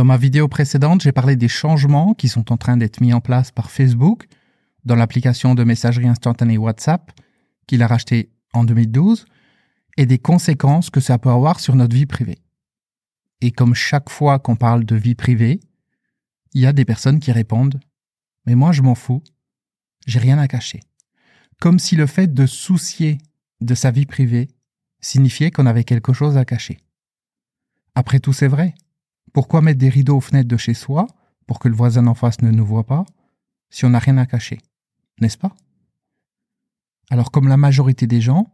Dans ma vidéo précédente, j'ai parlé des changements qui sont en train d'être mis en place par Facebook dans l'application de messagerie instantanée WhatsApp qu'il a racheté en 2012 et des conséquences que ça peut avoir sur notre vie privée. Et comme chaque fois qu'on parle de vie privée, il y a des personnes qui répondent Mais moi je m'en fous, j'ai rien à cacher. Comme si le fait de soucier de sa vie privée signifiait qu'on avait quelque chose à cacher. Après tout, c'est vrai. Pourquoi mettre des rideaux aux fenêtres de chez soi pour que le voisin en face ne nous voit pas si on n'a rien à cacher N'est-ce pas? Alors comme la majorité des gens,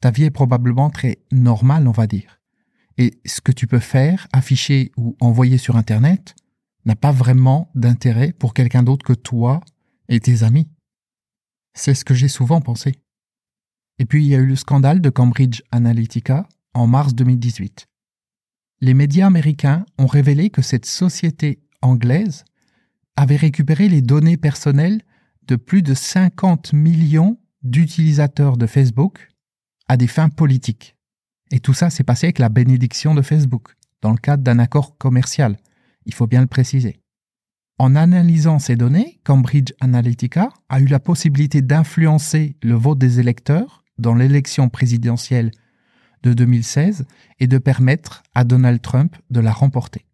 ta vie est probablement très normale, on va dire. Et ce que tu peux faire, afficher ou envoyer sur Internet n'a pas vraiment d'intérêt pour quelqu'un d'autre que toi et tes amis. C'est ce que j'ai souvent pensé. Et puis il y a eu le scandale de Cambridge Analytica en mars 2018. Les médias américains ont révélé que cette société anglaise avait récupéré les données personnelles de plus de 50 millions d'utilisateurs de Facebook à des fins politiques. Et tout ça s'est passé avec la bénédiction de Facebook, dans le cadre d'un accord commercial. Il faut bien le préciser. En analysant ces données, Cambridge Analytica a eu la possibilité d'influencer le vote des électeurs dans l'élection présidentielle de 2016 et de permettre à Donald Trump de la remporter.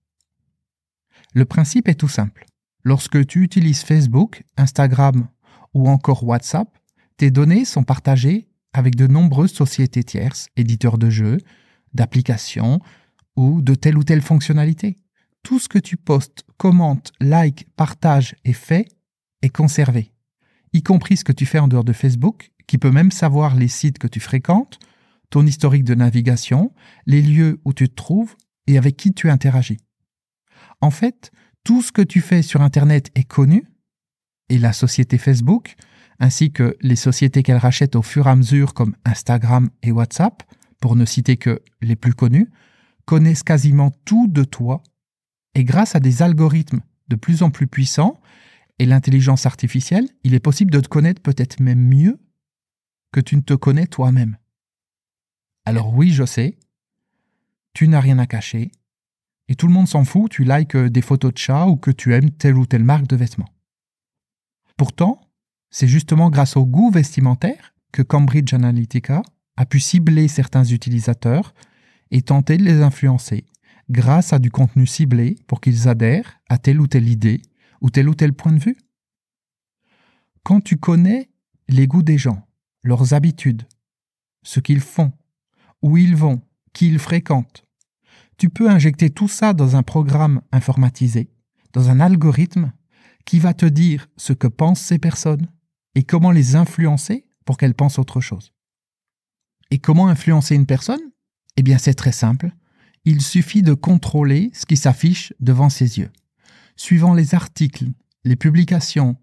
Le principe est tout simple. Lorsque tu utilises Facebook, Instagram ou encore WhatsApp, tes données sont partagées avec de nombreuses sociétés tierces, éditeurs de jeux, d'applications ou de telle ou telle fonctionnalité. Tout ce que tu postes, commentes, likes, partages et fais est conservé, y compris ce que tu fais en dehors de Facebook, qui peut même savoir les sites que tu fréquentes, ton historique de navigation, les lieux où tu te trouves et avec qui tu interagis. En fait, tout ce que tu fais sur Internet est connu, et la société Facebook, ainsi que les sociétés qu'elle rachète au fur et à mesure comme Instagram et WhatsApp, pour ne citer que les plus connus, connaissent quasiment tout de toi et grâce à des algorithmes de plus en plus puissants et l'intelligence artificielle, il est possible de te connaître peut-être même mieux que tu ne te connais toi-même. Alors oui, je sais, tu n'as rien à cacher, et tout le monde s'en fout, tu likes des photos de chats ou que tu aimes telle ou telle marque de vêtements. Pourtant, c'est justement grâce au goût vestimentaire que Cambridge Analytica a pu cibler certains utilisateurs et tenter de les influencer grâce à du contenu ciblé pour qu'ils adhèrent à telle ou telle idée ou tel ou tel point de vue. Quand tu connais les goûts des gens, leurs habitudes, ce qu'ils font, où ils vont, qui ils fréquentent, tu peux injecter tout ça dans un programme informatisé, dans un algorithme qui va te dire ce que pensent ces personnes, et comment les influencer pour qu'elles pensent autre chose. Et comment influencer une personne? Eh bien c'est très simple. Il suffit de contrôler ce qui s'affiche devant ses yeux. Suivant les articles, les publications,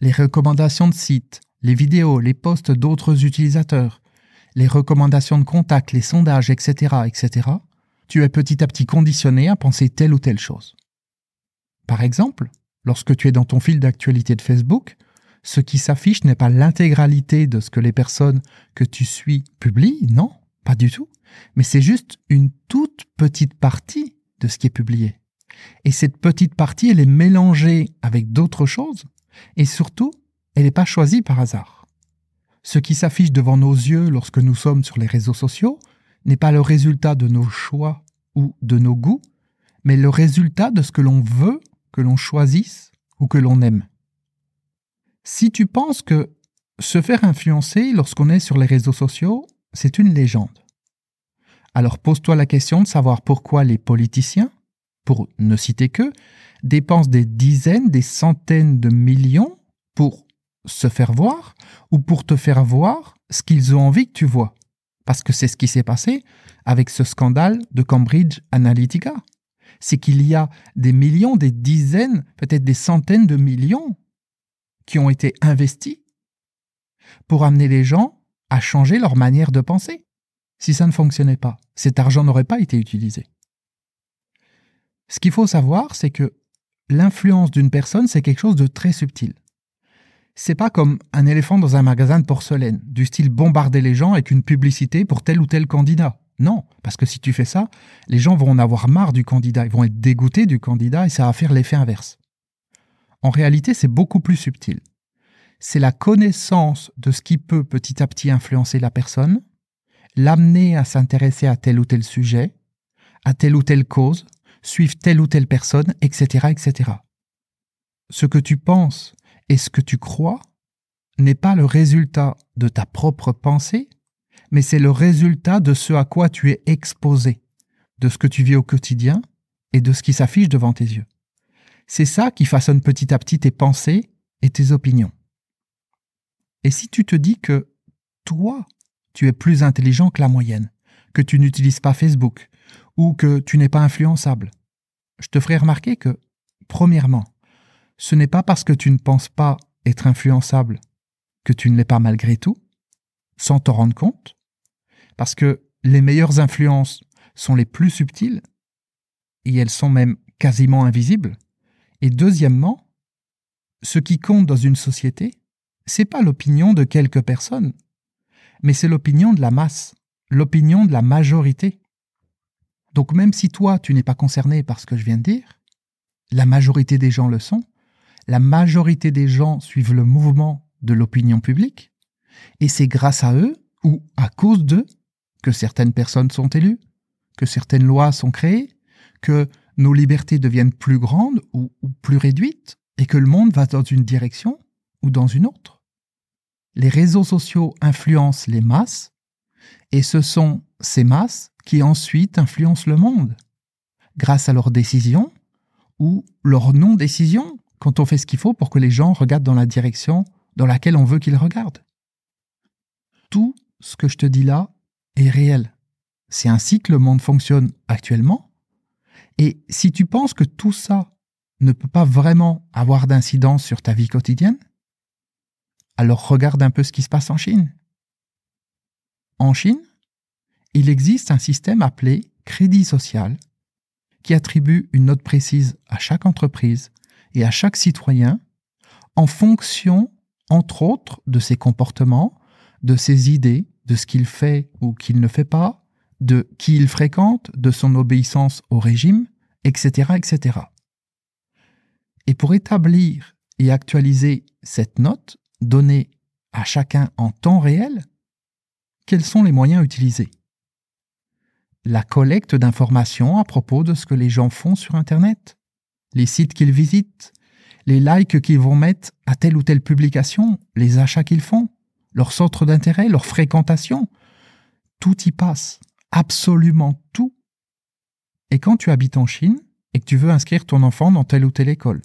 les recommandations de sites, les vidéos, les posts d'autres utilisateurs, les recommandations de contacts, les sondages, etc., etc., tu es petit à petit conditionné à penser telle ou telle chose. Par exemple, lorsque tu es dans ton fil d'actualité de Facebook, ce qui s'affiche n'est pas l'intégralité de ce que les personnes que tu suis publient, non, pas du tout, mais c'est juste une toute petite partie de ce qui est publié. Et cette petite partie, elle est mélangée avec d'autres choses, et surtout, elle n'est pas choisie par hasard. Ce qui s'affiche devant nos yeux lorsque nous sommes sur les réseaux sociaux n'est pas le résultat de nos choix ou de nos goûts, mais le résultat de ce que l'on veut que l'on choisisse ou que l'on aime. Si tu penses que se faire influencer lorsqu'on est sur les réseaux sociaux, c'est une légende, alors pose-toi la question de savoir pourquoi les politiciens, pour ne citer que, dépensent des dizaines, des centaines de millions pour se faire voir ou pour te faire voir ce qu'ils ont envie que tu vois? Parce que c'est ce qui s'est passé avec ce scandale de Cambridge Analytica. C'est qu'il y a des millions, des dizaines, peut-être des centaines de millions qui ont été investis pour amener les gens à changer leur manière de penser. Si ça ne fonctionnait pas, cet argent n'aurait pas été utilisé. Ce qu'il faut savoir, c'est que l'influence d'une personne, c'est quelque chose de très subtil. C'est pas comme un éléphant dans un magasin de porcelaine, du style bombarder les gens avec une publicité pour tel ou tel candidat. Non, parce que si tu fais ça, les gens vont en avoir marre du candidat, ils vont être dégoûtés du candidat et ça va faire l'effet inverse. En réalité, c'est beaucoup plus subtil. C'est la connaissance de ce qui peut petit à petit influencer la personne, l'amener à s'intéresser à tel ou tel sujet, à telle ou telle cause, suivre telle ou telle personne, etc., etc. Ce que tu penses et ce que tu crois n'est pas le résultat de ta propre pensée, mais c'est le résultat de ce à quoi tu es exposé, de ce que tu vis au quotidien et de ce qui s'affiche devant tes yeux. C'est ça qui façonne petit à petit tes pensées et tes opinions. Et si tu te dis que toi, tu es plus intelligent que la moyenne, que tu n'utilises pas Facebook, ou que tu n'es pas influençable, je te ferai remarquer que, premièrement, ce n'est pas parce que tu ne penses pas être influençable que tu ne l'es pas malgré tout, sans t'en rendre compte, parce que les meilleures influences sont les plus subtiles, et elles sont même quasiment invisibles. Et deuxièmement, ce qui compte dans une société, c'est pas l'opinion de quelques personnes, mais c'est l'opinion de la masse, l'opinion de la majorité. Donc même si toi, tu n'es pas concerné par ce que je viens de dire, la majorité des gens le sont, la majorité des gens suivent le mouvement de l'opinion publique, et c'est grâce à eux, ou à cause d'eux, que certaines personnes sont élues, que certaines lois sont créées, que nos libertés deviennent plus grandes ou, plus réduites, et que le monde va dans une direction ou dans une autre. Les réseaux sociaux influencent les masses, et ce sont ces masses qui ensuite influencent le monde, grâce à leurs décisions ou leur non-décision, quand on fait ce qu'il faut pour que les gens regardent dans la direction dans laquelle on veut qu'ils regardent. Tout ce que je te dis là est réel. C'est ainsi que le monde fonctionne actuellement. Et si tu penses que tout ça ne peut pas vraiment avoir d'incidence sur ta vie quotidienne, alors regarde un peu ce qui se passe en Chine. En Chine, il existe un système appelé crédit social qui attribue une note précise à chaque entreprise et à chaque citoyen en fonction, entre autres, de ses comportements, de ses idées, de ce qu'il fait ou qu'il ne fait pas, de qui il fréquente, de son obéissance au régime, etc., etc. Et pour établir et actualiser cette note donnée à chacun en temps réel, quels sont les moyens utilisés? La collecte d'informations à propos de ce que les gens font sur Internet, les sites qu'ils visitent, les likes qu'ils vont mettre à telle ou telle publication, les achats qu'ils font, leur centre d'intérêt, leur fréquentation. Tout y passe, absolument tout. Et quand tu habites en Chine et que tu veux inscrire ton enfant dans telle ou telle école,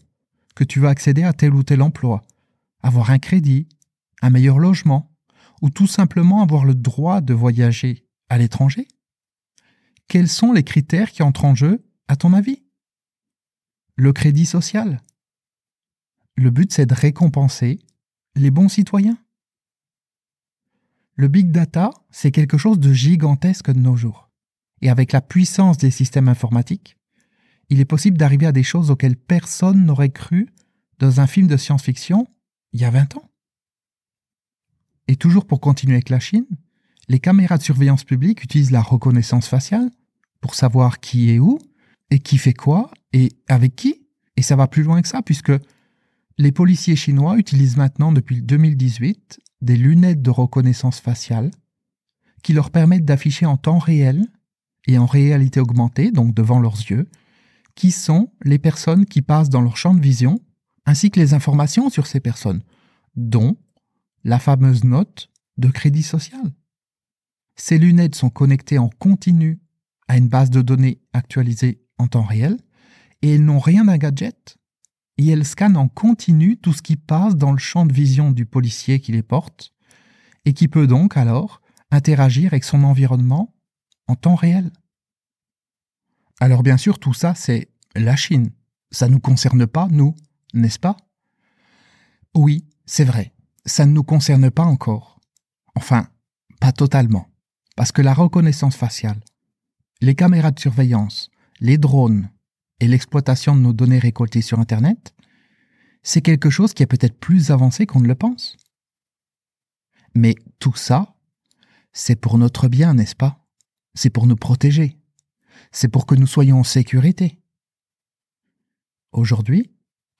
que tu veux accéder à tel ou tel emploi, avoir un crédit, un meilleur logement, ou tout simplement avoir le droit de voyager à l'étranger Quels sont les critères qui entrent en jeu, à ton avis? Le crédit social, le but, c'est de récompenser les bons citoyens. Le big data, c'est quelque chose de gigantesque de nos jours. Et avec la puissance des systèmes informatiques, il est possible d'arriver à des choses auxquelles personne n'aurait cru dans un film de science-fiction il y a 20 ans. Et toujours pour continuer avec la Chine, les caméras de surveillance publique utilisent la reconnaissance faciale pour savoir qui est où et qui fait quoi et avec qui? Et ça va plus loin que ça puisque les policiers chinois utilisent maintenant depuis 2018 des lunettes de reconnaissance faciale qui leur permettent d'afficher en temps réel et en réalité augmentée, donc devant leurs yeux, qui sont les personnes qui passent dans leur champ de vision, ainsi que les informations sur ces personnes, dont la fameuse note de crédit social. Ces lunettes sont connectées en continu à une base de données actualisée en temps réel, et elles n'ont rien d'un gadget, et elle scanne en continu tout ce qui passe dans le champ de vision du policier qui les porte, et qui peut donc alors interagir avec son environnement en temps réel. Alors bien sûr, tout ça, c'est la Chine. Ça ne nous concerne pas, nous, n'est-ce pas? Oui, c'est vrai, ça ne nous concerne pas encore. Enfin, pas totalement. Parce que la reconnaissance faciale, les caméras de surveillance, les drones, et l'exploitation de nos données récoltées sur Internet, c'est quelque chose qui est peut-être plus avancé qu'on ne le pense. Mais tout ça, c'est pour notre bien, n'est-ce pas? C'est pour nous protéger, c'est pour que nous soyons en sécurité. Aujourd'hui,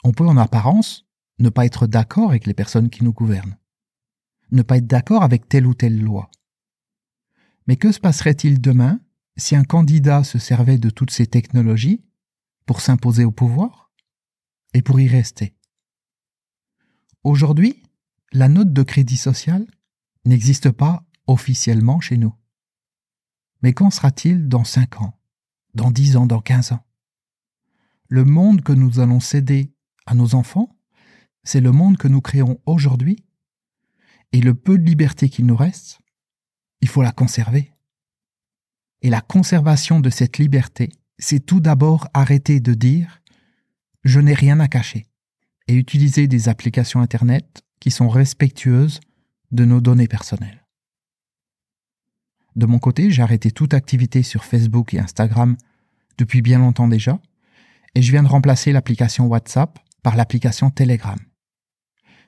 on peut en apparence ne pas être d'accord avec les personnes qui nous gouvernent, ne pas être d'accord avec telle ou telle loi. Mais que se passerait-il demain si un candidat se servait de toutes ces technologies pour s'imposer au pouvoir et pour y rester Aujourd'hui, la note de crédit social n'existe pas officiellement chez nous. Mais qu'en sera-t-il dans 5 ans, dans 10 ans, dans 15 ans? Le monde que nous allons céder à nos enfants, c'est le monde que nous créons aujourd'hui, et le peu de liberté qu'il nous reste, il faut la conserver. Et la conservation de cette liberté, c'est tout d'abord arrêter de dire ⁇ je n'ai rien à cacher ⁇ et utiliser des applications Internet qui sont respectueuses de nos données personnelles. De mon côté, j'ai arrêté toute activité sur Facebook et Instagram depuis bien longtemps déjà, et je viens de remplacer l'application WhatsApp par l'application Telegram.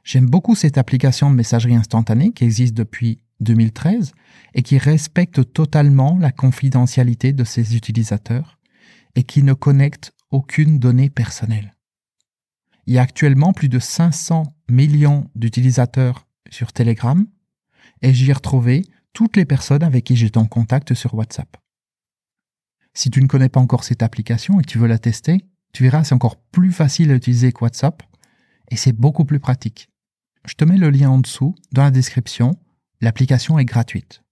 J'aime beaucoup cette application de messagerie instantanée qui existe depuis 2013 et qui respecte totalement la confidentialité de ses utilisateurs et qui ne connecte aucune donnée personnelle. Il y a actuellement plus de 500 millions d'utilisateurs sur Telegram et j'y ai retrouvé toutes les personnes avec qui j'étais en contact sur WhatsApp. Si tu ne connais pas encore cette application et que tu veux la tester, tu verras, c'est encore plus facile à utiliser que WhatsApp et c'est beaucoup plus pratique. Je te mets le lien en dessous dans la description. L'application est gratuite.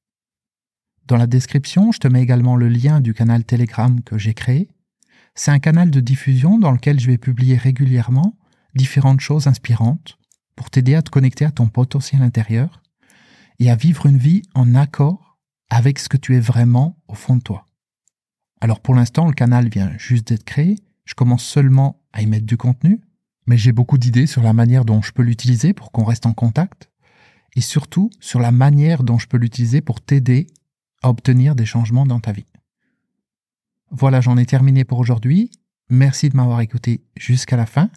Dans la description, je te mets également le lien du canal Telegram que j'ai créé. C'est un canal de diffusion dans lequel je vais publier régulièrement différentes choses inspirantes pour t'aider à te connecter à ton potentiel intérieur et à vivre une vie en accord avec ce que tu es vraiment au fond de toi. Alors pour l'instant, le canal vient juste d'être créé, je commence seulement à y mettre du contenu, mais j'ai beaucoup d'idées sur la manière dont je peux l'utiliser pour qu'on reste en contact, et surtout sur la manière dont je peux l'utiliser pour t'aider à obtenir des changements dans ta vie. Voilà, j'en ai terminé pour aujourd'hui. Merci de m'avoir écouté jusqu'à la fin.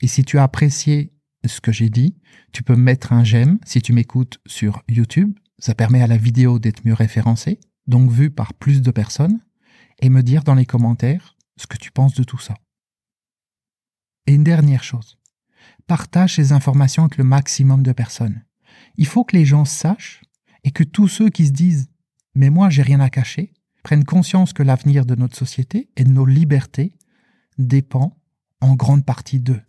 Et si tu as apprécié ce que j'ai dit, tu peux mettre un j'aime si tu m'écoutes sur YouTube. Ça permet à la vidéo d'être mieux référencée, donc vue par plus de personnes, et me dire dans les commentaires ce que tu penses de tout ça. Et une dernière chose, partage ces informations avec le maximum de personnes. Il faut que les gens sachent et que tous ceux qui se disent mais moi j'ai rien à cacher prennent conscience que l'avenir de notre société et de nos libertés dépend en grande partie d'eux.